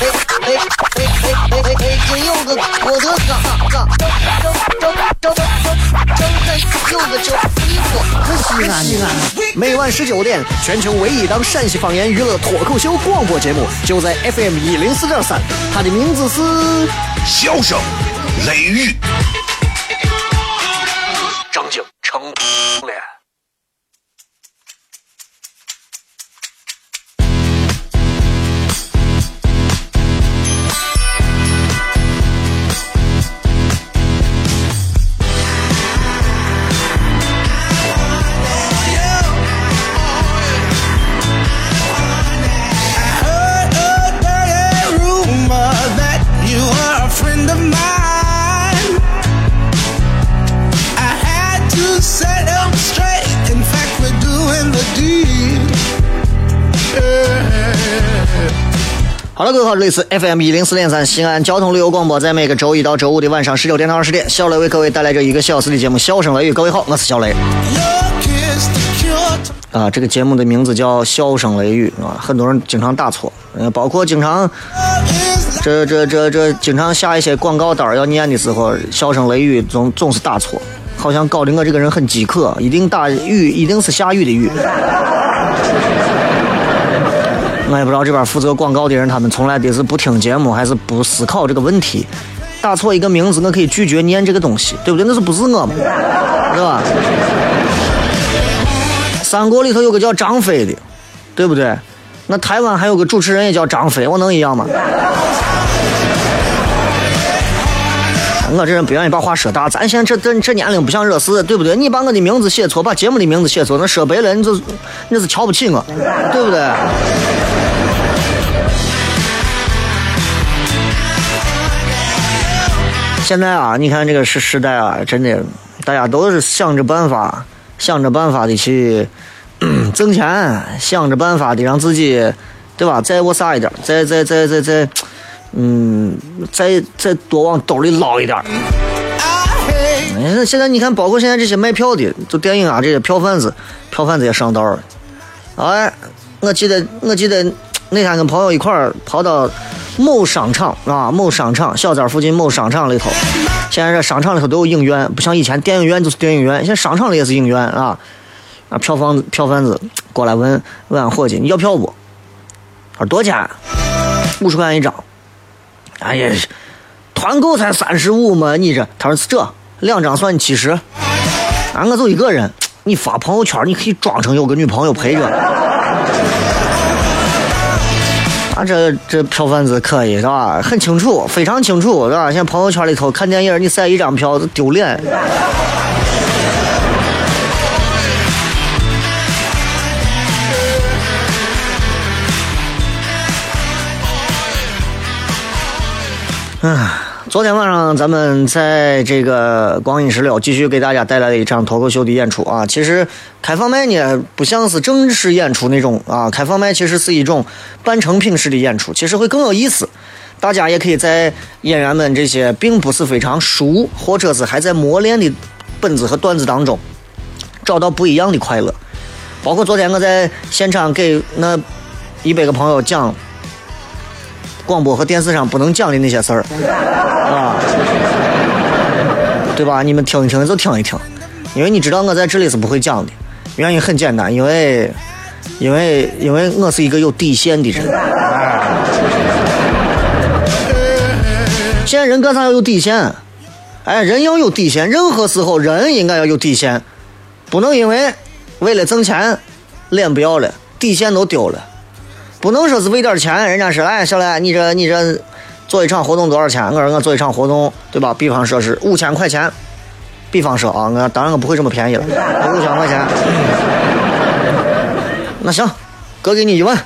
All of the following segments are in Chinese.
哎哎哎哎哎！金柚子，我的嘎嘎！西安，西安。每晚十九点，全球唯一档陕西方言娱乐脱口秀广播节目，就在 FM 一零四点三。它的名字是《笑声雷雨》。好了，各位好，这里是 FM 一零四点三西安交通旅游广播，在每个周一到周五的晚上十九点到二十点，小雷为各位带来这一个小时的节目《笑声雷雨》。各位好，我是小雷。啊，这个节目的名字叫《笑声雷雨》啊，很多人经常打错，包括经常这这这这经常下一些广告单要念的时候，《笑声雷雨》总总是打错，好像搞得我这个人很饥渴，一定打雨，一定是下雨的雨。我也不知道这边负责广告的人，他们从来的是不听节目，还是不思考这个问题。打错一个名字，我可以拒绝念这个东西，对不对？那是不是我嘛？是吧？三国里头有个叫张飞的，对不对？那台湾还有个主持人也叫张飞，我能一样吗？我这人不愿意把话说大，咱现在这这这年龄不想惹事，对不对？你把我的名字写错，把节目的名字写错，那说白了，你就那是瞧不起我，对不对？现在啊，你看这个时时代啊，真的，大家都是想着办法，想着办法的去 挣钱，想着办法的让自己，对吧？再我啥一点，再再再再再。嗯，再再多往兜里捞一点儿。现在你看，包括现在这些卖票的，就电影啊，这些票贩子，票贩子也上道了。哎，我记得，我记得那天跟朋友一块儿跑到某商场啊，某商场小寨附近某商场里头。现在这商场里头都有影院，不像以前电影院就是电影院，现在商场里也是影院啊。啊，票房票贩子过来问问俺伙计，你要票不？他说多少钱？五十块钱一张。哎呀，团购才三十五嘛！你这，他说是这两张算你七十。啊，我就一个人，你发朋友圈，你可以装成有个女朋友陪着。这这票贩子可以是吧？很清楚，非常清楚是吧？像朋友圈里头看电影，你塞一张票丢脸。啊，昨天晚上咱们在这个光阴石榴继续给大家带来了一场脱口秀的演出啊。其实开放麦呢不像是正式演出那种啊，开放麦其实是一种半成品式的演出，其实会更有意思。大家也可以在演员们这些并不是非常熟或者是还在磨练的本子和段子当中，找到不一样的快乐。包括昨天我在现场给那一百个朋友讲。广播和电视上不能讲的那些事儿，对吧？你们听一听就听一听，因为你知道我在这里是不会讲的。原因很简单，因为，因为，因为我是一个有底线的人。现在人干啥要有底线？哎，人要有底线，任何时候人应该要有底线，不能因为为了挣钱，脸不要了，底线都丢了。不能说是为点钱，人家说，哎，小来，你这你这做一场活动多少钱？我说我做一场活动，对吧？比方说是五千块钱，比方说啊，我当然我不会这么便宜了，五千块钱。那行，哥给你一万，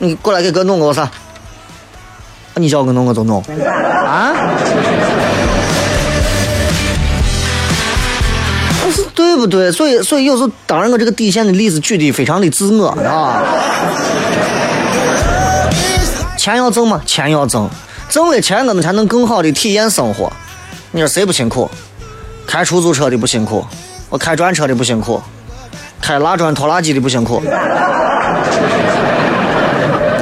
你过来给哥弄个啥？你叫我弄我就弄啊？对不对？所以，所以有时候，当然我这个底线的例子举的非常的自我啊。钱要挣吗？钱要挣，挣了钱我们才能更好的体验生活。你说谁不辛苦？开出租车的不辛苦，我开专车的不辛苦，开拉砖拖拉机的不辛苦，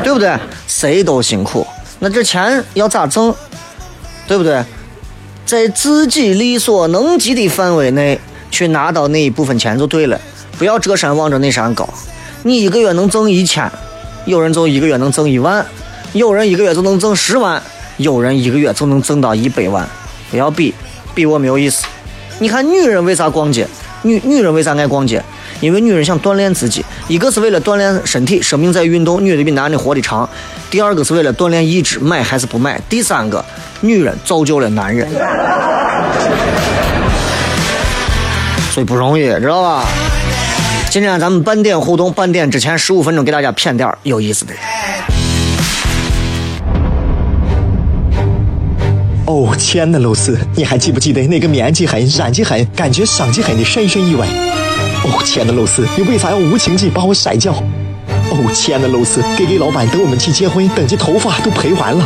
对不对？谁都辛苦。那这钱要咋挣？对不对？在自己力所能及的范围内去拿到那一部分钱就对了，不要这山望着那山高。你一个月能挣一千，有人就一个月能挣一万，有人一个月就能挣十万，有人一个月就能挣到一百万。不要比，比我没有意思。你看女人为啥逛街？女女人为啥爱逛街？因为女人想锻炼自己，一个是为了锻炼身体，生命在运动，女的比男的活得长；第二个是为了锻炼意志，买还是不买；第三个，女人造就了男人，所以不容易，知道吧？今天咱们半点互动，半点之前十五分钟给大家骗点有意思的。哦，亲爱的露丝，你还记不记得那个面积狠、染技狠、感觉伤及狠的深深意外？哦，亲爱的露丝，你为啥要无情地把我甩掉？哦，亲爱的露丝给给老板等我们去结婚，等这头发都赔完了。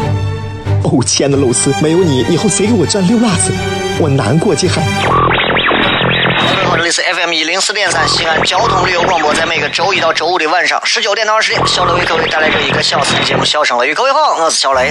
哦，亲爱的露丝，没有你，以后谁给我赚六辣子？我难过极狠。各位好，这里是 FM 一零四点三西安交通旅游广播，在每个周一到周五的晚上十九点到二十点，小雷为各位带来这一个小时的节目《笑声雷》。各位好，我是小雷。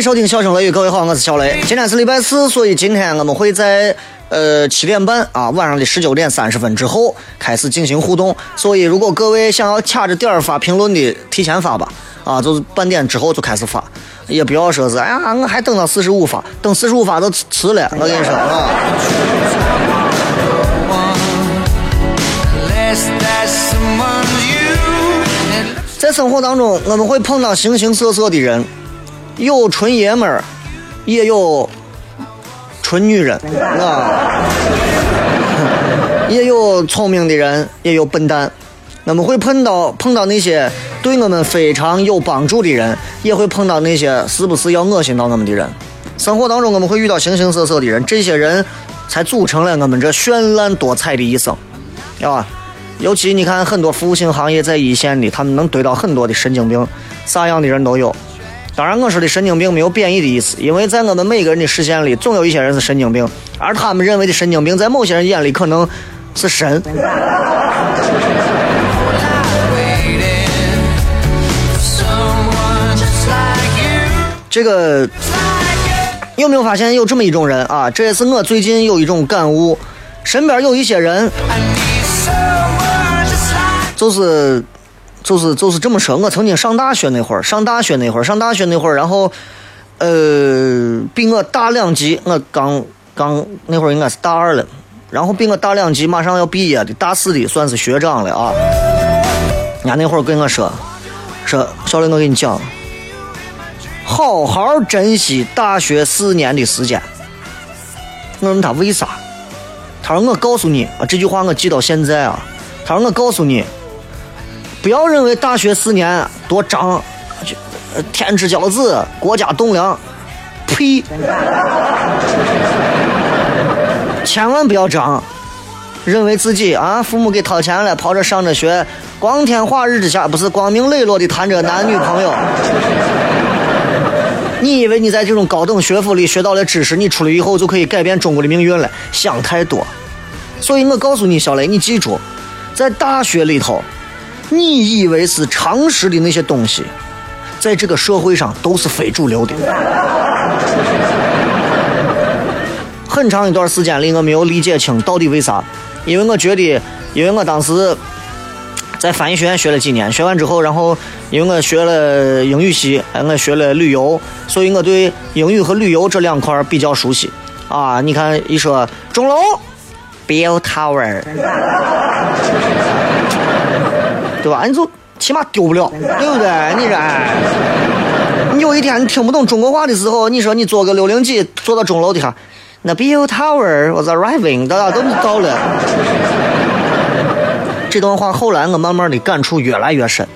收听《笑声雷雨》，各位好，我是小雷。今天是礼拜四，所以今天我们会在呃七点半啊晚上的十九点三十分之后开始进行互动。所以如果各位想要卡着点儿发评论的，提前发吧，啊，就是半点之后就开始发，也不要说是哎呀我还等到四十五发，等四十五发都迟了。我跟你说啊，在生活当中我们会碰到形形色色的人，有纯爷们儿，也有纯女人啊。也有聪明的人，也有笨蛋。我们会碰到碰到那些对我们非常有帮助的人，也会碰到那些时不时要恶心到我们的人。生活当中我们会遇到形形色色的人，这些人才组成了我们这绚烂多彩的一生，要吧？尤其你看很多服务性行业在一线的，他们能堆到很多的神经病，啥样的人都有。当然，我说的神经病没有贬义的意思，因为在我们每个人的视线里，总有一些人是神经病，而他们认为的神经病，在某些人眼里可能是神。这个有没有发现有这么一种人啊？这也是我最近有一种感悟，身边有一些人就是就是就是这么说。我曾经上大学那会儿，上大学那会儿，上大学那会儿，然后呃，比我大两级，我刚刚那会儿应该是大二了，然后比我大两级，马上要毕业的大四的算是学长了啊。人家那会儿跟我说，说小雷，我跟你讲，好好珍惜大学四年的时间。我问他为啥？他说我告诉你啊，这句话我记到现在啊。他说我告诉你，不要认为大学四年多长，就天之骄子，国家栋梁，呸！千万不要长，认为自己啊，父母给掏钱了，跑这上着学，光天化日之下，不是光明磊落的谈着男女朋友。你以为你在这种高等学府里学到了知识，你出来以后就可以改变中国的命运了？想太多。所以我告诉你，小雷，你记住，在大学里头，你以为是常识的那些东西，在这个社会上都是非主流的。很长一段时间里我没有理解清到底为啥，因为我觉得，因为我当时在翻译学院学了几年，学完之后，然后因为我学了英语系，哎，我学了旅游，所以我对英语和旅游这两块比较熟悉。啊，你看一说钟楼，Bill Tower，对吧？你就起码丢不了，对不对？你这，你有一天你听不懂中国话的时候，你说你坐个六零几坐到钟楼底下，那 Bill Tower was arriving，大家都到了。这段话后来我慢慢的感触越来越深。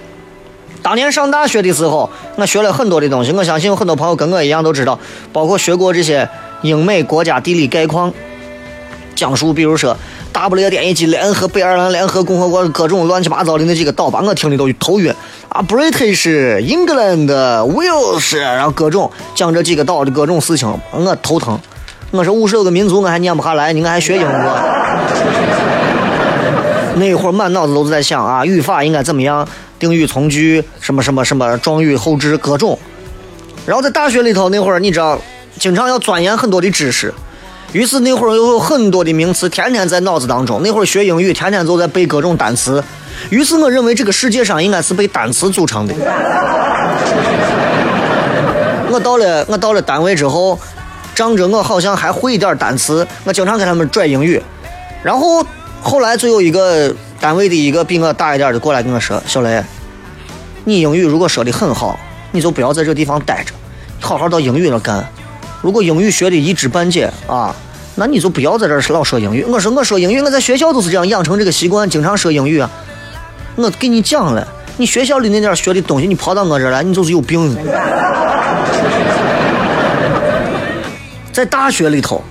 当年上大学的时候，我学了很多的东西，我相信有很多朋友跟我一样都知道，包括学过这些英美国家地理概况，讲述比如说大不列颠以及联合北爱尔兰联合共和国各种乱七八糟的那几个岛，把我听的都头晕啊，British、England、Wales，然后各种讲这几个岛的各种事情，我头疼。我说五十多个民族我还念不下来，你我还学英国。那会儿满脑子都在想啊，语法应该怎么样，定语从句，什么什么什么状语后置各种。然后在大学里头那会儿，你知道，经常要钻研很多的知识，于是那会儿又有很多的名词天天在脑子当中。那会儿学英语，天天都在背各种单词。于是我认为这个世界上应该是被单词组成的。我到了我到了单位之后，仗着我好像还会一点单词，我经常给他们拽英语。然后后来就有一个单位的一个比我大一点的过来跟我说：“小雷，你英语如果说的很好，你就不要在这地方待着，好好到英语那干。如果英语学的一知半解啊，那你就不要在这儿老说英语。”我说：“我说英语，我在学校都是这样养成这个习惯，经常说英语啊。我给你讲了，你学校里那点学的东西，你跑到我这儿来，你就是有病。在大学里头，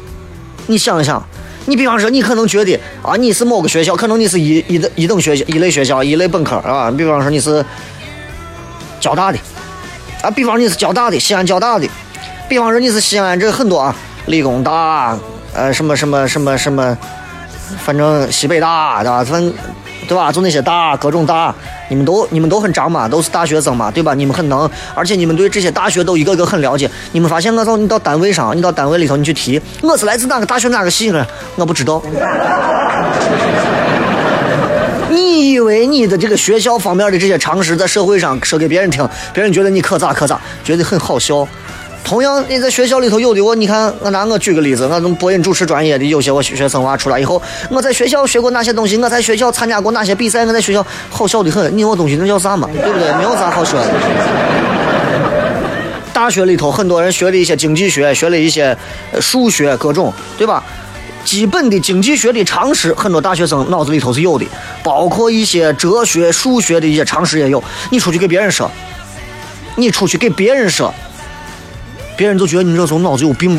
你想一想，你比方说，你可能觉得啊，你是某个学校，可能你是一一等一等学校、一类学校、一类本科啊。比方说你是交大的啊，比方你是交大的，西安交大的，比方说你是西安这很多啊，理工大，呃，什么什么什么什么，反正西北大，对吧？反对吧？就那些大，各种大，你们都你们都很长嘛，都是大学生嘛，对吧？你们很能，而且你们对这些大学都一个个很了解。你们发现我到你到单位上，你到单位里头你去提，我是来自哪个大学哪个系呢？我不知道。你以为你的这个学校方面的这些常识在社会上说给别人听，别人觉得你可咋可咋，觉得很好笑。同样，你在学校里头有的我，你看我拿我举个例子，我从播音主持专业的有些我学生娃出来以后，我在学校学过哪些东西，我在学校参加过哪些比赛，我在学校好笑的很。你有东西那叫啥嘛？对不对？没有啥好说的。大学里头很多人学了一些经济学，学了一些数学各种，对吧？基本的经济学的常识，很多大学生脑子里头是有的，包括一些哲学、数学的一些常识也有。你出去给别人说，你出去给别人说，别人就觉得你这时候脑子有病。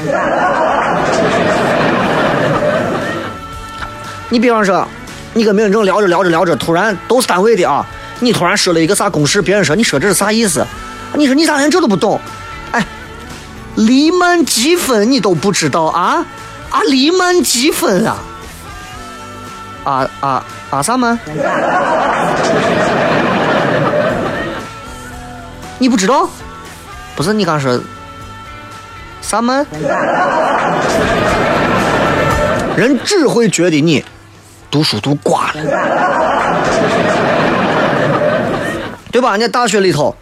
你比方说，你跟别人正聊着聊着聊着，突然都是单位的啊，你突然说了一个啥公式，别人说你说这是啥意思？你说你咋连这都不懂？哎，黎曼积分你都不知道啊？啊，黎曼积分啊？啊啊啊啥嘛？你不知道？不是你刚说啥嘛？人只会觉得你读书读挂了，对吧？人家大学里头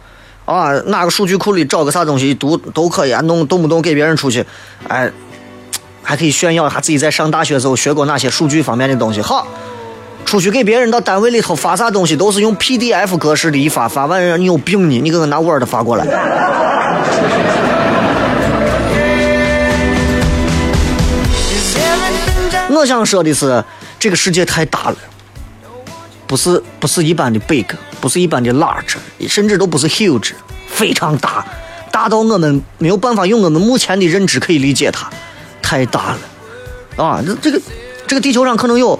啊，哪个数据库里找个啥东西读都可以啊，弄动不动给别人出去，哎，还可以炫耀一下自己在上大学时候学过哪些数据方面的东西。好，出去给别人到单位里头发啥东西都是用 PDF 格式的一发，发完人你有病你，你给我拿 Word 发过来。我想说的是，这个世界太大了，不是不是一般的 big，不是一般的 large，甚至都不是 huge，非常大，大到我们没有办法用我们目前的认知可以理解它，太大了啊！这这个这个地球上可能有，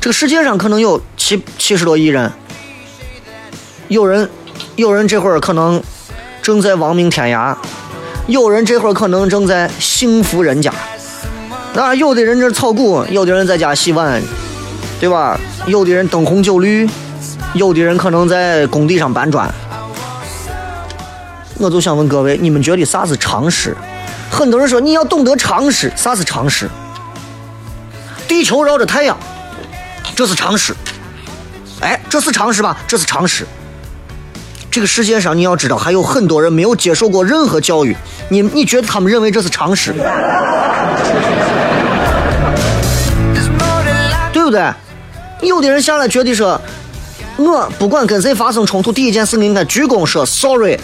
这个世界上可能有七七十多亿人，有人有人这会儿可能正在亡命天涯，有人这会儿可能正在幸福人家。那有的人这炒股，有的人在家洗碗，对吧？有的人灯红酒绿，有的人可能在工地上搬砖。我就想问各位，你们觉得啥是常识？很多人说你要懂得常识，啥是常识？地球绕着太阳，这是常识。哎，这是常识吧？这是常识。这个世界上，你要知道，还有很多人没有接受过任何教育。你你觉得他们认为这是常识，对不对？有的人下来觉得说，我不管跟谁发生冲突，第一件事应该鞠躬说 sorry。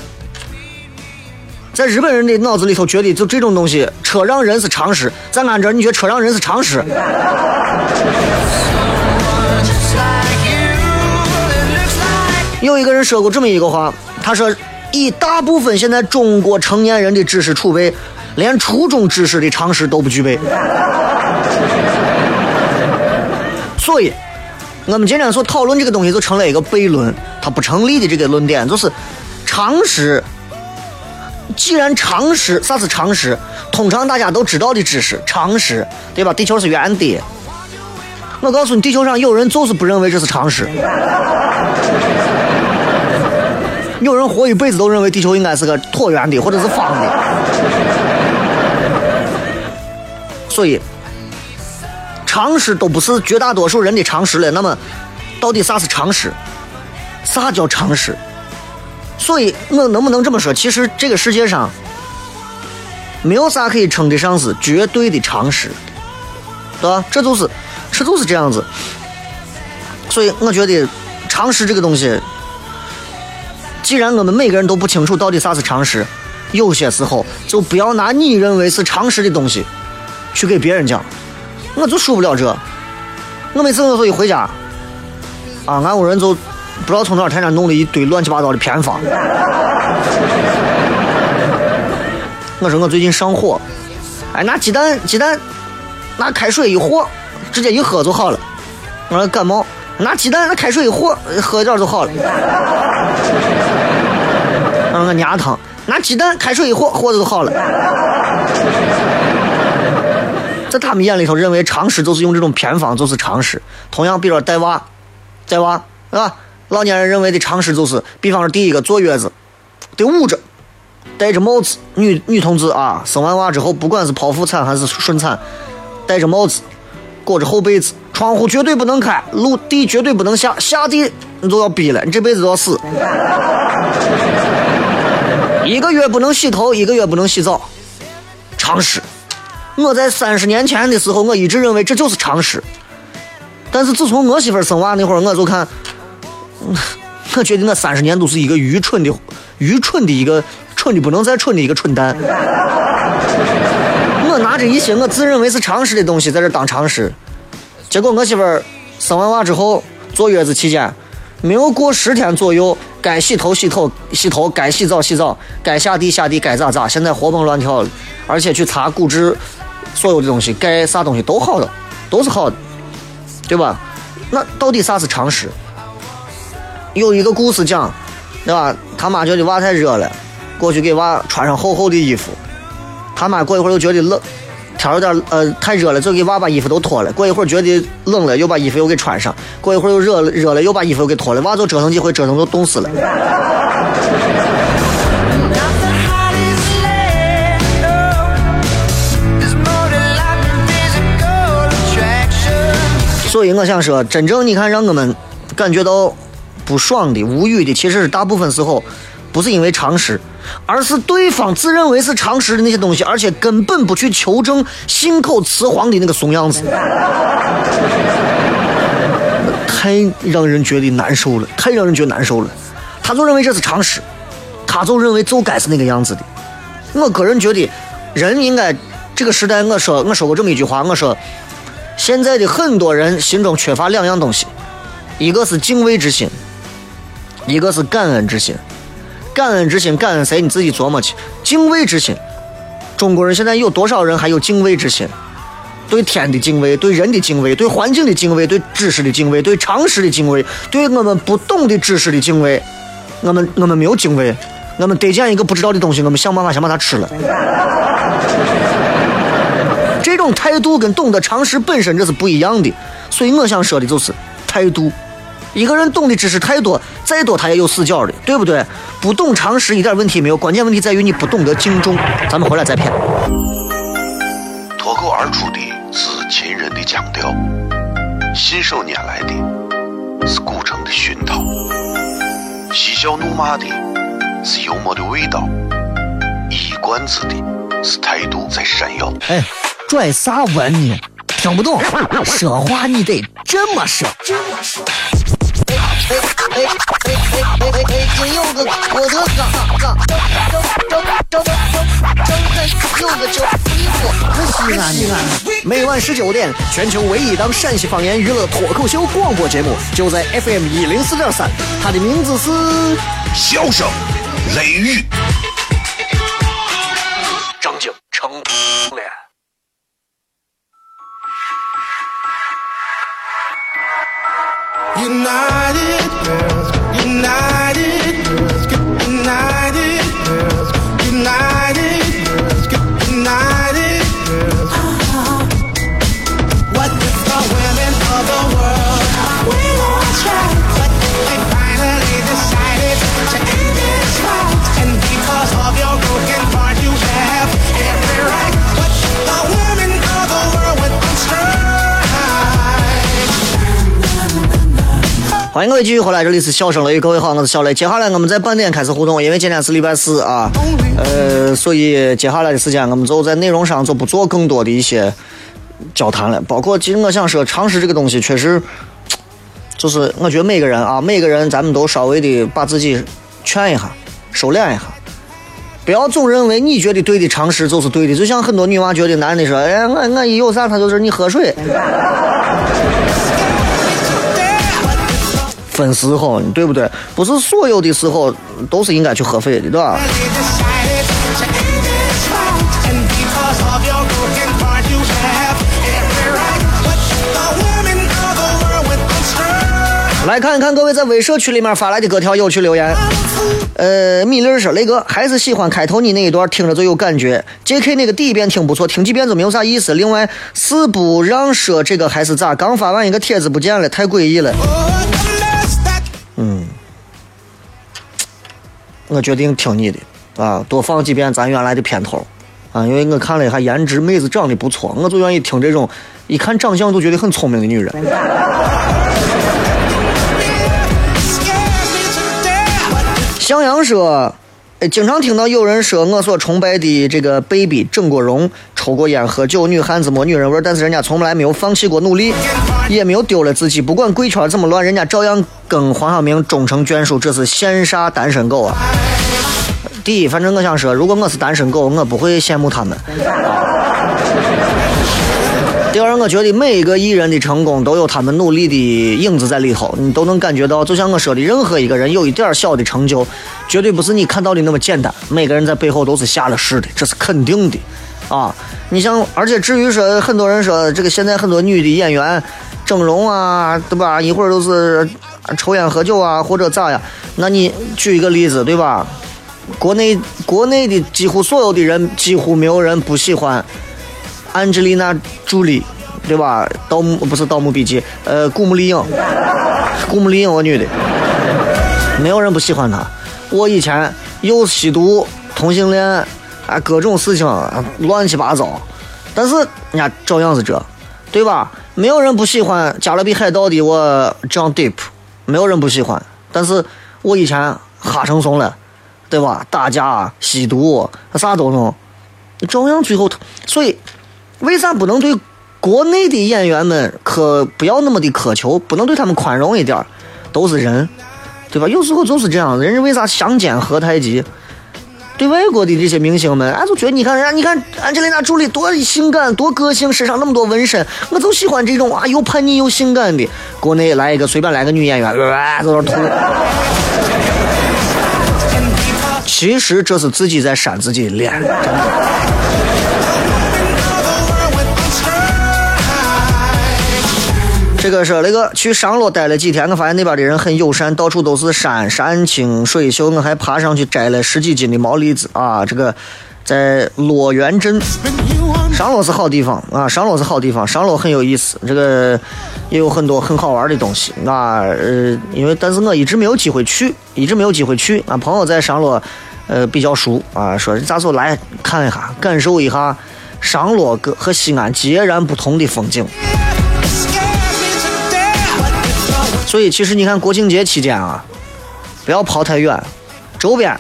在日本人的脑子里头，觉得就这种东西，车让人是常识。在俺这，你觉得车让人是常识？有一个人说过这么一个话，他说：“以大部分现在中国成年人的知识储备，连初中知识的常识都不具备。”所以，我们今天所讨论这个东西就成了一个悖论，它不成立的这个论点就是常识。既然常识，啥是常识？通常大家都知道的知识，常识，对吧？地球是圆的。我告诉你，地球上有人就是不认为这是常识。有人活一辈子都认为地球应该是个椭圆的或者是方的，所以常识都不是绝大多数人的常识了。那么，到底啥是常识？啥叫常识？所以我能不能这么说？其实这个世界上没有啥可以称得上是绝对的常识，对吧？这就是，这就是这样子。所以我觉得常识这个东西。既然我们每个人都不清楚到底啥是常识，有些时候就不要拿你认为是常识的东西去给别人讲，我就受不了这。我每次我一回家，啊，俺屋人就不知道从哪儿天天弄了一堆乱七八糟的偏方。我说我最近上火，哎，拿鸡蛋鸡蛋，拿开水一和，直接一喝就好了。我说感冒，拿鸡蛋拿开水一和，喝一点就好了。我说我牙疼，拿鸡蛋开水一和，和的就好了。在他们眼里头，认为常识就是用这种偏方就是常识。同样，比如说带娃，带娃，是吧？老年人认为的常识就是，比方说第一个坐月子得捂着，戴着帽子。女女同志啊，生完娃之后，不管是剖腹产还是顺产，戴着帽子，裹着厚被子，窗户绝对不能开，陆地绝对不能下，下地你就要逼了，你这辈子都要死。一个月不能洗头，一个月不能洗澡，常识。我在三十年前的时候，我一直认为这就是常识。但是自从我媳妇生娃那会儿，我就看，我觉得我三十年都是一个愚蠢的、愚蠢的一个蠢的不能再蠢的一个蠢蛋。我拿着一些我自认为是常识的东西在这当常识，结果我媳妇儿生完娃之后，坐月子期间，没有过十天左右，该洗头洗头洗头，该洗澡洗澡，该下地下地，该咋咋，现在活蹦乱跳的，而且去查骨质，所有的东西该啥东西都好了，都是好的，对吧？那到底啥是常识？有一个故事讲，对吧？他妈觉得娃太热了，过去给娃穿上厚厚的衣服，他妈过一会儿又觉得冷，天有点呃太热了，就给娃把衣服都脱了。过一会儿觉得冷了，又把衣服又给穿上。过一会儿又热了，热了又把衣服又给脱了。娃就折腾几回，折腾都冻死了。所以我想说，真正你看让我们感觉到不爽的、无语的，其实是大部分时候不是因为常识，而是对方自认为是常识的那些东西，而且根本不去求证、信口雌黄的那个怂样子，太让人觉得难受了，太让人觉得难受了。他就认为这是常识，他就认为就该是那个样子的。我个人觉得，人应该这个时代，我说我说过这么一句话，我说。现在的很多人心中缺乏两样东西，一个是敬畏之心，一个是感恩之心。感恩之心，感恩谁？你自己琢磨去。敬畏之心，中国人现在有多少人还有敬畏之心？对天的敬畏，对人的敬畏，对环境的敬畏，对知识的敬畏，对常识的敬畏，对我们不懂的知识的敬畏。我们我们没有敬畏，我们得见一个不知道的东西，我们想办法先把它吃了。这种态度跟懂得常识本身这是不一样的，所以我想说的就是态度。一个人懂的知识太多，再多他也有死角的，对不对？不懂常识一点问题没有，关键问题在于你不懂得敬重。咱们回来再骗。脱口而出的是秦人的腔调，信手拈来的是古城的熏陶，嬉笑怒骂的是幽默的味道，一冠子的是态度在闪耀。哎，拽啥文你？听不懂，说话你得这么说。这么说。哎哎哎哎哎哎哎！今有个我的嘎嘎，张张张张张张开有个叫衣服，可西安西安。每晚十九点，全球唯一档陕西方言娱乐脱口秀广播节目，就在 FM 一零四点三，它的名字是。笑声雷雨，night 欢迎各位继续回来，这里是笑声雷，各位好，我是小雷。接下来我们在半点开始互动，因为今天是礼拜四啊，呃，所以接下来的时间我们就在内容上就不做更多的一些交谈了。包括其实我想说，常识这个东西确实，就是我觉得每个人啊，每个人咱们都稍微的把自己劝一下，收敛一下。不要总认为你觉得对的常识就是对的，就像很多女娃觉得男的说，哎，我我一有啥他就是你喝水，分时候，对不对？不是所有的时候都是应该去合肥的，对吧？来看一看各位在微社区里面发来的各条有趣留言。呃，米粒儿说：“雷哥还是喜欢开头你那一段，听着最有感觉。J.K. 那个第一遍听不错，听几遍就没有啥意思。另外，是不让说这个还是咋？刚发完一个帖子不见了，太诡异了。我决定听你的啊，多放几遍咱原来的片头啊，因为我看了一下颜值，妹子长得不错，我就愿意听这种一看长相就觉得很聪明的女人。”向阳说，呃，经常听到有人说我所崇拜的这个 baby 整过容、抽过烟、喝酒，女汉子没女人味，但是人家从来没有放弃过努力，也没有丢了自己，不管贵圈怎么乱，人家照样跟黄晓明终成眷属，这是羡煞单身狗啊！第一，反正我想说，如果我是单身狗，我不会羡慕他们。第二，我觉得每一个艺人的成功都有他们努力的影子在里头，你都能感觉到。就像我说的，任何一个人有一点小的成就，绝对不是你看到的那么简单。每个人在背后都是下了誓的，这是肯定的，啊！你像，而且至于说，很多人说这个现在很多女的演员整容啊，对吧？一会儿都是抽烟喝酒啊，或者咋呀？那你举一个例子，对吧？国内国内的几乎所有的人，几乎没有人不喜欢安吉丽娜·朱莉，对吧？盗墓不是《盗墓笔记》，呃，古墓丽影，古墓丽影，我女的，没有人不喜欢她。我以前又吸毒、同性恋，啊，各种事情乱七八糟，但是人家照样是这，对吧？没有人不喜欢《加勒比海盗》的我 John Deep，没有人不喜欢，但是我以前哈成怂了，对吧？打架、吸毒，啥都弄，照样最后，所以为啥不能对国内的演员们苛不要那么的苛求，不能对他们宽容一点儿？都是人，对吧？有时候就是这样，人家为啥相煎何太急？对外国的这些明星们，俺就觉得你看人家，你看安吉丽娜·朱莉多性感，多个性，身上那么多纹身，我就喜欢这种啊，又叛逆又性感的。国内来一个随便来个女演员，呃、在那儿吐。其实这是自己在扇自己的脸，真的。这个是那个去商洛待了几天，我发现那边的人很友善，到处都是山，山清水秀。我还爬上去摘了十几斤的毛栗子啊！这个在洛源镇，商洛是好地方啊，商洛是好地方，商洛很有意思，这个也有很多很好玩的东西。那呃，因为但是我一直没有机会去，一直没有机会去啊。朋友在商洛，呃，比较熟啊，说咋说来看一下，感受一下商洛和西安截然不同的风景。所以其实你看国庆节期间啊，不要跑太远，周边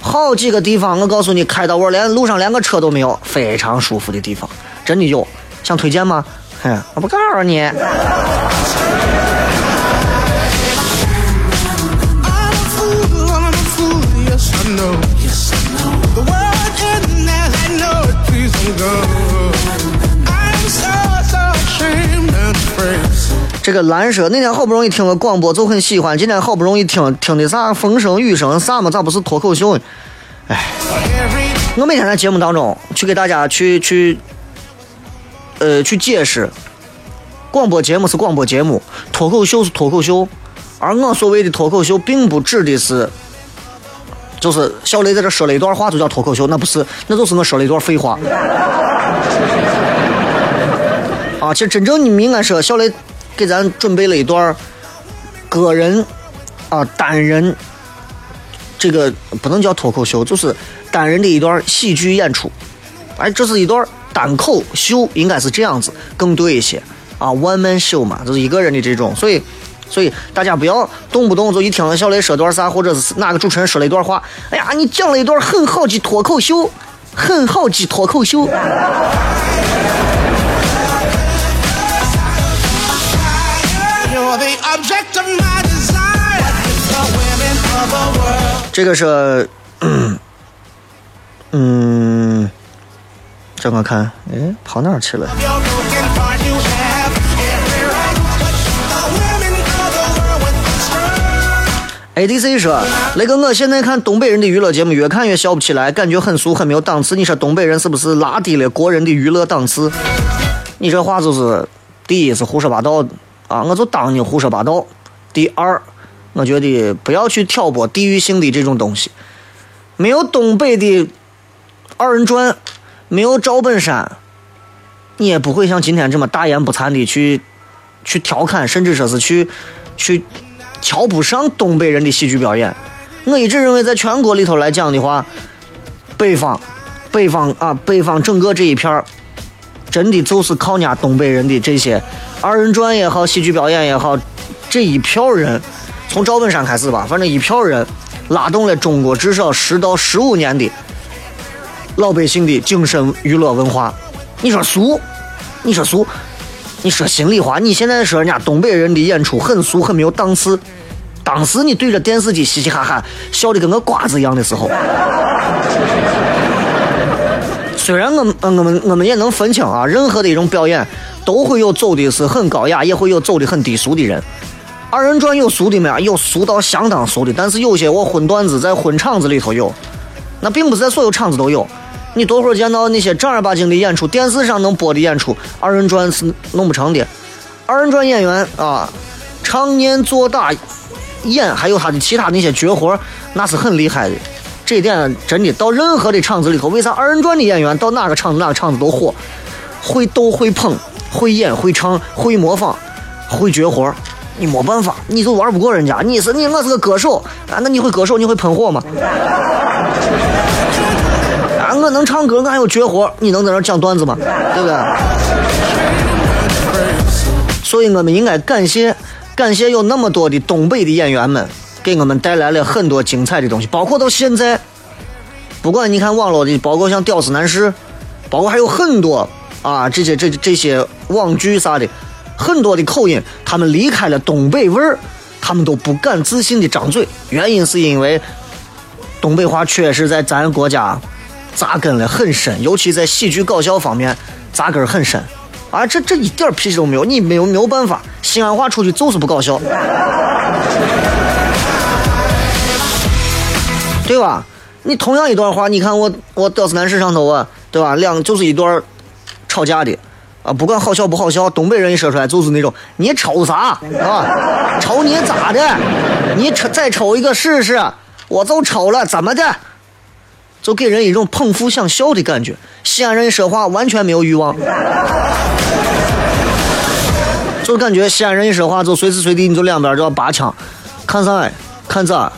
好几个地方，我告诉你，开到我连路上连个车都没有，非常舒服的地方，真的有。想推荐吗？哼，我不告诉你。这个蓝蛇那天好不容易听个广播，就很喜欢。今天好不容易听听的啥风声雨声啥嘛，咋不是脱口秀呢？Every 我每天在节目当中去给大家去去，呃，去解释，广播节目是广播节目，脱口秀是脱口秀，而我所谓的脱口秀，并不指的是，就是小雷在这说了一段话就叫脱口秀，那不是，那就是我说了一段废话。啊，其实真正你们应该说，小雷给咱准备了一段个人啊单人这个不能叫脱口秀，就是单人的一段喜剧演出。哎，这是一段单口秀，应该是这样子更对一些啊，one man show 嘛，就是一个人的这种。所以，所以大家不要动不动就一听了小雷说段啥，或者是哪个主持人说了一段话，哎呀，你讲了一段很好的脱口秀，很好的脱口秀。这个是，嗯，嗯，这我看，哎，跑哪儿去了 the women of the world would turn? ADC 说：“雷哥，我现在看东北人的娱乐节目，越看越笑不起来，感觉很俗，很没有档次。你说东北人是不是拉低了国人的娱乐档次？你这话就是，第一是胡说八道啊，我就当你胡说八道。第二，我觉得不要去挑拨地域性的这种东西。没有东北的二人转，没有赵本山，你也不会像今天这么大言不惭的去去调侃，甚至说是去去瞧不上东北人的喜剧表演。我一直认为，在全国里头来讲的话，北方，北方啊，北方整个这一片儿，真的就是靠人家东北人的这些二人转也好，喜剧表演也好，这一票人，从赵本山开始吧，反正一票人拉动了中国至少十到十五年的老百姓的精神娱乐文化。你说俗，你说俗，你说心里话，你现在说人家东北人的演出很俗，很没有档次。当时你对着电视机嘻嘻哈哈笑的跟个瓜子一样的时候，虽然我们我们我们也能分清啊，任何的一种表演都会有走的是很高雅，也会有走的很低俗的人。二人转有俗的没有？有俗到相当俗的，但是有些我荤段子在荤场子里头有，那并不是在所有场子都有。你多会儿见到那些正儿八经的演出，电视上能播的演出，二人转是弄不成的。二人转演员啊，常年做打演，还有他的其他那些绝活，那是很厉害的。这点真的到任何的场子里头，为啥二人转的演员到哪个场子哪个场子都火？会逗会捧，会演会唱会模仿，会绝活。你没办法，你就玩不过人家。你是你，我是个歌手啊，那你会歌手，你会喷火吗？啊，我能唱歌，我还有绝活，你能在那讲段子吗？对不对？所以我们应该感谢感谢有那么多的东北的演员们，给我们带来了很多精彩的东西，包括到现在，不管你看网络的，包括像《屌丝男士》，包括还有很多啊这些这这些网剧啥的，很多的口音，他们离开了东北味儿，他们都不敢自信的张嘴，原因是因为东北话确实在咱国家扎根了很深，尤其在喜剧搞笑方面扎根很深。啊，这这一点脾气都没有，你没有没有办法，西安话出去就是不搞笑，对吧？你同样一段话，你看我我屌丝男士上头啊，对吧？两就是一段吵架的啊，不管好笑不好笑，东北人一说出来就是那种你瞅啥啊？瞅你咋的？你瞅再瞅一个试试，我就瞅了，怎么的？就给人一种捧腹想笑的感觉。西安人一说话完全没有欲望，就感觉西安人一说话就随时随地你就两边就要拔枪，看啥？看这？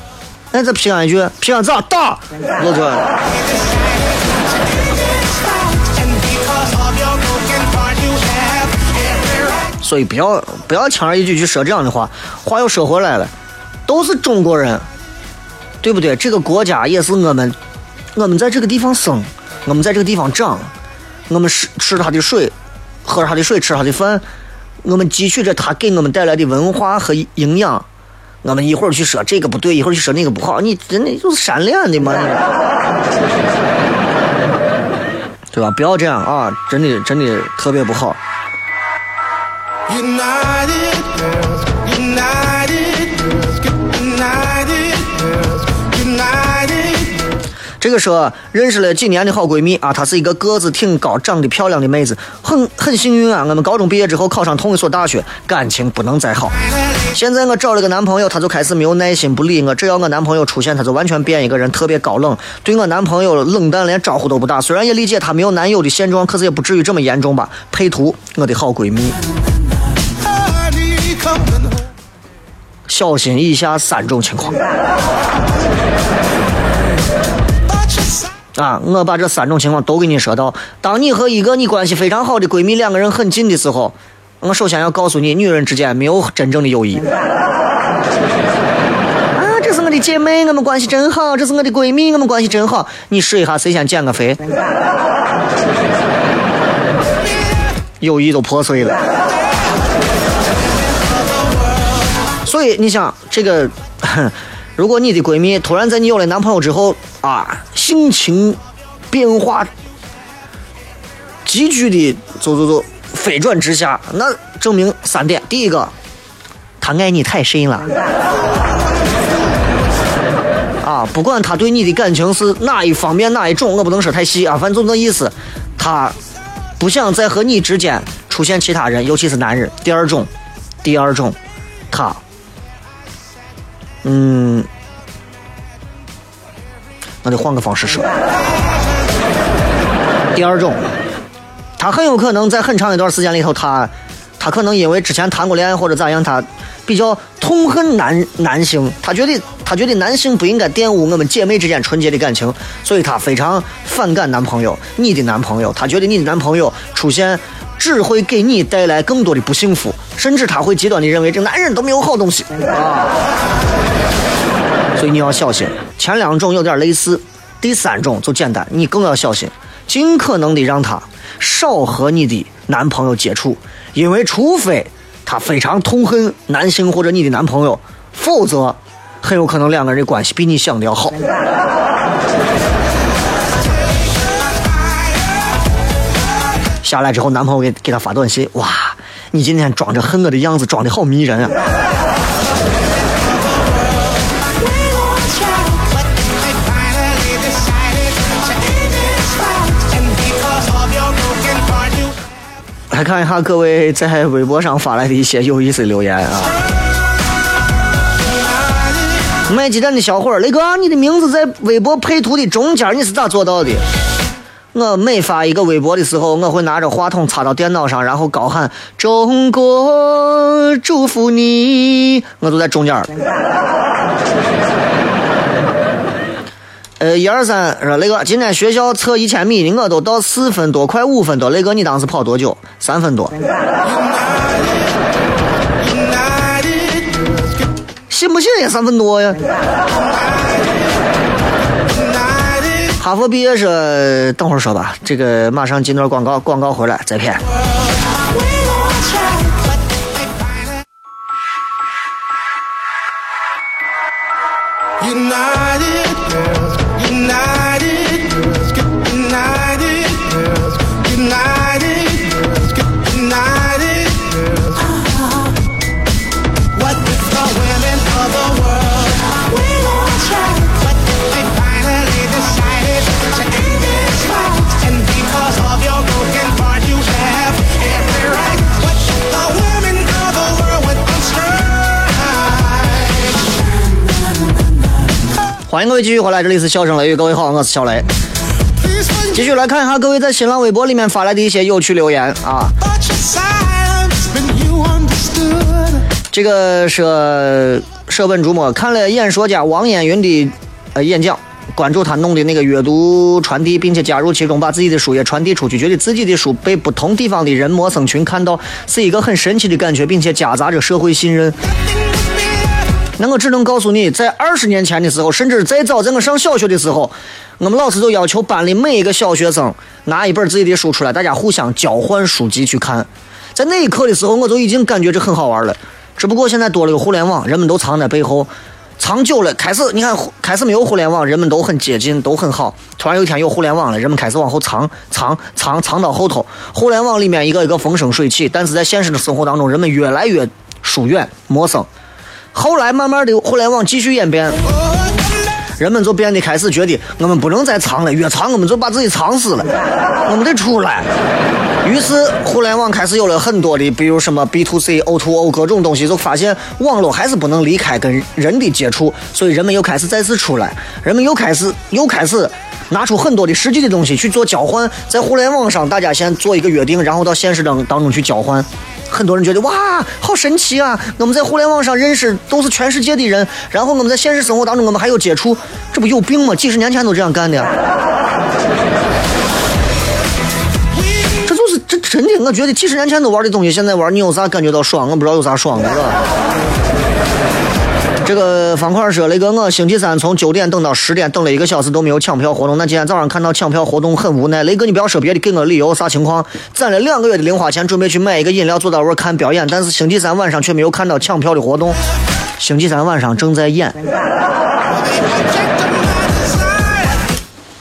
那再平安一句平安咋打我说所以不要不要轻而易举去说这样的话话又说回来了都是中国人对不对？这个国家也是我们我们在这个地方生我们在这个地方长我们吃吃它的水喝它的水吃它的饭我们汲取着它给我们带来的文化和营养我们一会儿去说这个不对，一会儿去说那个不好，你真的就是善良的嘛？对吧？不要这样啊！真的真的特别不好。United girls, united 这个说认识了几年的好闺蜜啊，她是一个个子挺高、长得漂亮的妹子，很很幸运啊。我们高中毕业之后考上同一所大学，感情不能再好。现在我找了个男朋友，他就开始没有耐心不理我，只要我男朋友出现，他就完全变一个人，特别高冷，对我男朋友冷淡，连招呼都不打。虽然也理解他没有男友的现状，可是也不至于这么严重吧？配图，我的好闺蜜，小心以下三种情况啊！我把这三种情况都给你说到。当你和一个你关系非常好的闺蜜两个人很近的时候，我首先要告诉你，女人之间没有真正的友谊。啊，这是我的姐妹，我们关系真好；这是我的闺蜜，我们关系真好。你试一下，谁先减个肥，友谊都破碎了。所以你想，这个，如果你的闺蜜突然在你有了男朋友之后啊，性情变化急剧的走走走飞转直下，那证明三点：第一个，他爱你太深了。啊，不管他对你的感情是哪一方面哪一种，我不能说太细啊，反正就那意思，他不想再和你之间出现其他人，尤其是男人。第二种，第二种，他，嗯，我得换个方式说。第二种，他很有可能在很长一段时间里头，他他可能因为之前谈过恋爱或者咋样，他比较痛恨男男性，他觉得他觉得男性不应该玷污我们姐妹之间纯洁的感情，所以他非常反感男朋友，你的男朋友，他觉得你的男朋友出现只会给你带来更多的不幸福，甚至他会极端的认为这男人都没有好东西。啊，所以你要小心。前两种有点类似，第三种就简单，你更要小心，尽可能的让他少和你的男朋友接触，因为除非他非常痛恨男性或者你的男朋友，否则很有可能两个人的关系比你想的要好。下来之后，男朋友给给他发短信，哇，你今天装着恨我的样子，装的好迷人啊！来看一下各位在微博上发来的一些有意思的留言啊。卖鸡蛋的小伙儿，雷哥，你的名字在微博配图的中间，你是咋做到的？我每发一个微博的时候，我会拿着话筒插到电脑上，然后高喊“中国祝福你”，我就在中间儿。呃，一二三，说雷哥，今天学校测一千米的，我都到四分多，快五分多。雷哥，你当时跑多久？三分多。信不信也三分多呀？哈佛毕业生，等会儿说吧。这个马上进段广告，广告回来再骗。United 欢迎各位继续回来，这里是笑声雷雨，各位好，我是小雷。继续来看一下各位在新浪微博里面发来的一些有趣留言啊。这个是舍本逐末，看了演说家王彦云的呃演讲，关注他弄的那个阅读传递，并且加入其中，把自己的书也传递出去，觉得自己的书被不同地方的人陌生群看到，是一个很神奇的感觉，并且夹杂着社会信任。那我只能告诉你，在二十年前的时候，甚至再早，在我上小学的时候，我们老师就要求班里每一个小学生拿一本自己的书出来，大家互相交换书籍去看。在那一刻的时候，我就已经感觉这很好玩了。只不过现在多了个互联网，人们都藏在背后，藏久了，开始你看，开始没有互联网，人们都很接近，都很好。突然有一天有互联网了，人们开始往后藏，藏，藏，藏到后头。互联网里面一个一个风生水起，但是在现实的生活当中，人们越来越疏远、陌生。后来慢慢的，互联网继续演变，人们就变得开始觉得我们不能再藏了，越藏我们就把自己藏死了，我们得出来。于是互联网开始有了很多的，比如什么 B to C、O to O 各种东西，就发现网络还是不能离开跟人的接触，所以人们又开始再次出来，人们又开始又开始拿出很多的实际的东西去做交换，在互联网上大家先做一个约定，然后到现实当当中去交换。很多人觉得哇，好神奇啊！我们在互联网上认识都是全世界的人，然后我们在现实生活当中我们还有接触，这不有病吗？几十年前都这样干的。这就是这真的，我觉得几十年前都玩的东西，现在玩你有啥感觉到爽？我不知道有啥爽的，是吧？这个方块说：“雷哥，我星期三从九点等到十点，等了一个小时都没有抢票活动。那今天早上看到抢票活动，很无奈。雷哥，你不要说别的，给我理由，啥情况？攒了两个月的零花钱，准备去买一个饮料坐到位看表演，但是星期三晚上却没有看到抢票的活动。星期三晚上正在演，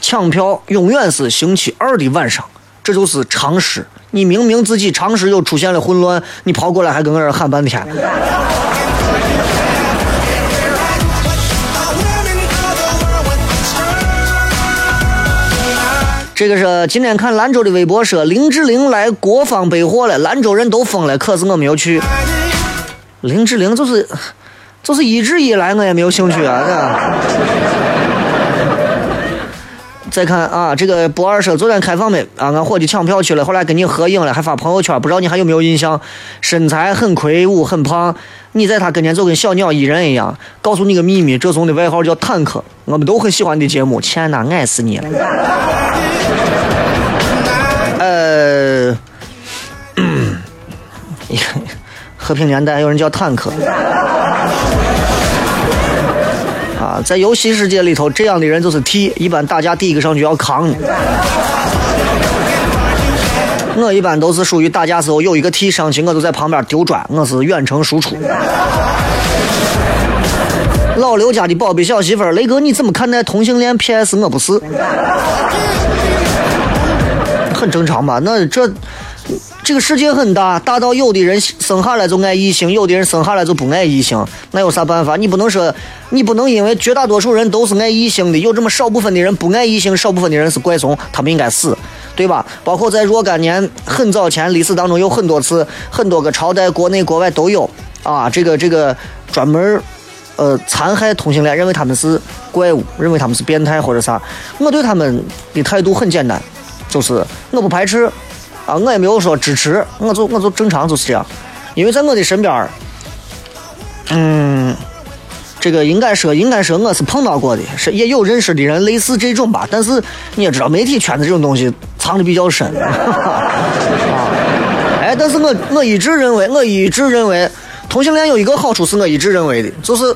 抢票永远是星期二的晚上，这就是常识。你明明自己常识又出现了混乱，你跑过来还跟我这喊半天。”这个是今天看兰州的微博说林志玲来国芳百货了，兰州人都疯了，可是我没有去。林志玲就是就是一直以来我也没有兴趣啊。再看啊，这个博二说昨天开放没啊？俺伙计抢票去了，后来跟你合影了，还发朋友圈，不知道你还有没有印象？身材很魁梧，很胖，你在他跟前就跟小鸟依人一样。告诉你个秘密，这怂的外号叫坦克，我们都很喜欢的节目，天哪，爱死你了。呃，和平年代有人叫坦克在游戏世界里头，这样的人就是 T，一般打架第一个上去要扛。我一般都是属于打架时候有一个 T 上去，我就在旁边丢砖，我是远程输出。老刘家的宝贝小媳妇儿，雷哥你怎么看待同性恋？PS 我不是。很正常吧？那这这个世界很大，大到有的人生下来就爱异性，有的人生下来就不爱异性，那有啥办法？你不能说，你不能因为绝大多数人都是爱异性的，有这么少部分的人不爱异性，少部分的人是怪怂，他们应该死，对吧？包括在若干年很早前历史当中，有很多次，很多个朝代，国内国外都有啊，这个这个专门呃残害同性恋，认为他们是怪物，认为他们是变态或者啥。我对他们的态度很简单。就是我不排斥，啊，我也没有说支持，我就我就正常就是这样，因为在我的身边，嗯，这个应该说应该说我是碰到过的，是也有认识的人类似这种吧，但是你也知道媒体圈子这种东西藏的比较深，啊，哎，但是我我一直认为，我一直认为同性恋有一个好处是我一直认为的，就是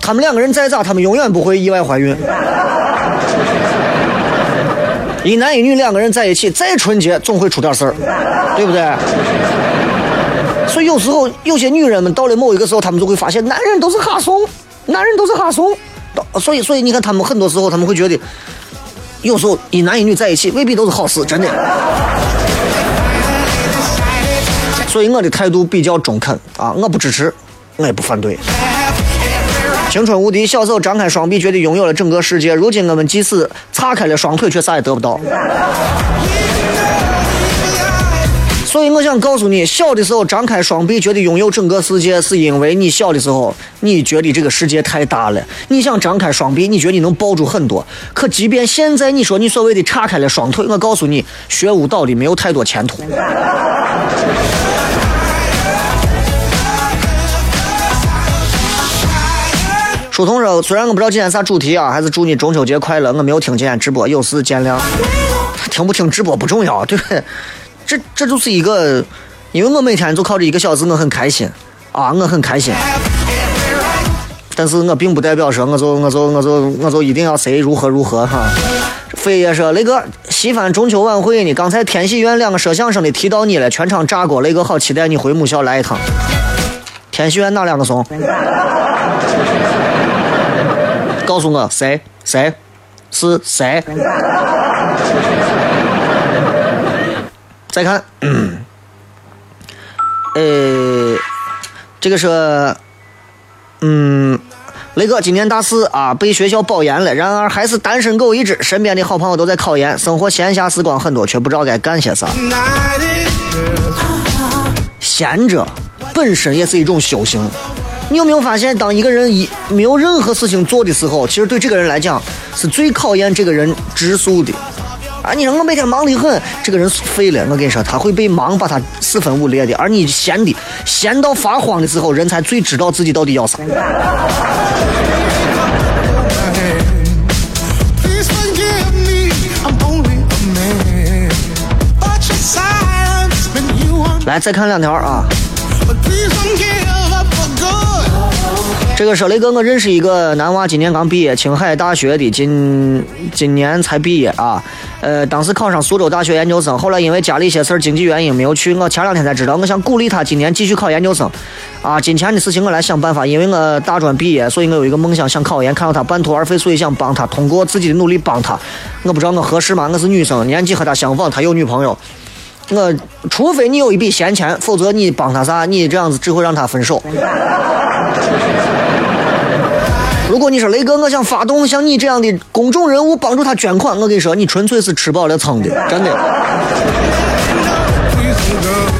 他们两个人再咋，他们永远不会意外怀孕。一男一女两个人在一起，再纯洁总会出点事儿，对不对？所以有时候有些女人们到了某一个时候，她们就会发现男人都是哈怂，男人都是哈怂。所以，所以你看，他们很多时候他们会觉得，有时候一男一女在一起未必都是好事，真的。所以我的态度比较中肯啊，我不支持，我也不反对。青春无敌，小时候张开双臂，觉得拥有了整个世界。如今我们即使叉开了双腿，却啥也得不到。所以我想告诉你，小的时候张开双臂，觉得拥有整个世界，是因为你小的时候你觉得这个世界太大了，你想张开双臂，你觉得你能抱住很多。可即便现在你说你所谓的叉开了双腿，我告诉你，学舞蹈的没有太多前途。书童说，虽然我不知道今天啥主题啊，还是祝你中秋节快乐。我没有听今天直播，有事见谅。听不听直播不重要，对不对？这这就是一个，因为我每天就靠这一个小时，我很开心啊，我很开心。但是我并不代表说我就我就我就我就一定要谁如何如何哈。飞爷说：“雷哥，西番中秋晚会呢？刚才天喜苑两个说相声的提到你了，全场炸锅。雷哥好期待你回母校来一趟。天喜苑哪两个怂？告诉我谁谁是谁？再看，嗯，呃，这个是，嗯。”雷哥今年大四啊，被学校保研了，然而还是单身狗一只。身边的好朋友都在考研，生活闲暇时光很多，却不知道该干些啥。闲着本身也是一种修行。你有没有发现，当一个人一没有任何事情做的时候，其实对这个人来讲是最考验这个人质素的。啊，你让我每天忙得很，这个人废了。我跟你说，他会被忙把他四分五裂的。而你闲的闲到发慌的时候，人才最知道自己到底要啥。Please. But 来，再看两条啊。这个说雷哥，我认识一个男娃，今年刚毕业，青海大学的，今今年才毕业啊。呃，当时考上苏州大学研究生，后来因为家里一些事儿、经济原因没有去。我前两天才知道，我想鼓励他今年继续考研究生。啊，金钱的事情我来想办法，因为我大专毕业，所以我有一个梦想，想考研，看到他半途而废，所以想帮他，通过自己的努力帮他。我不知道我合适吗？我是女生，年纪和他相仿，他有女朋友。我除非你有一笔闲钱，否则你帮他啥，你这样子只会让他分手。如果你说雷哥，我想发动像你这样的公众人物帮助他捐款，我跟你说，你纯粹是吃饱了撑的，真的。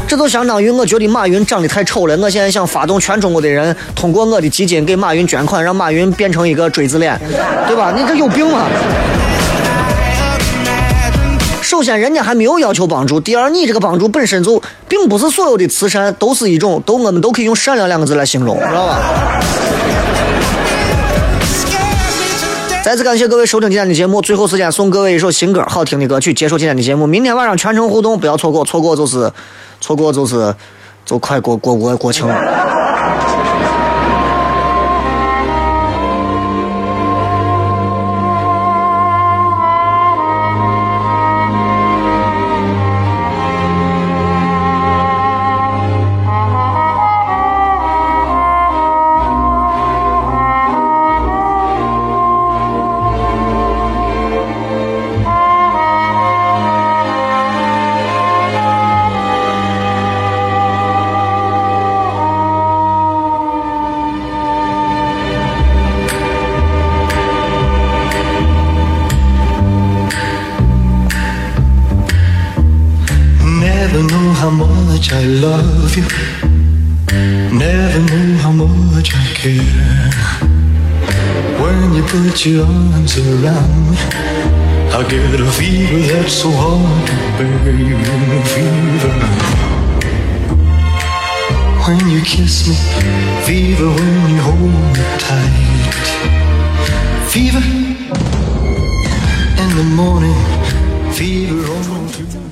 这就相当于我觉得马云长得太丑了，我现在想发动全中国的人通过我的基金给马云捐款，让马云变成一个锥子脸，对吧？你这有病吗？首先，人家还没有要求帮助；第二，你这个帮助本身就并不是所有的慈善都是一种，都我们都可以用善良两个字来形容，知道吧？再次感谢各位收听今天的节目，最后时间送各位一首新歌，好听的歌曲，结束今天的节目。明天晚上全程互动，不要错过，错过就是，错过就是，就快过过过国庆了。Your arms around me, I get a fever that's so hard to bear. Fever. When you kiss me, fever when you hold me tight. Fever in the morning, fever all through.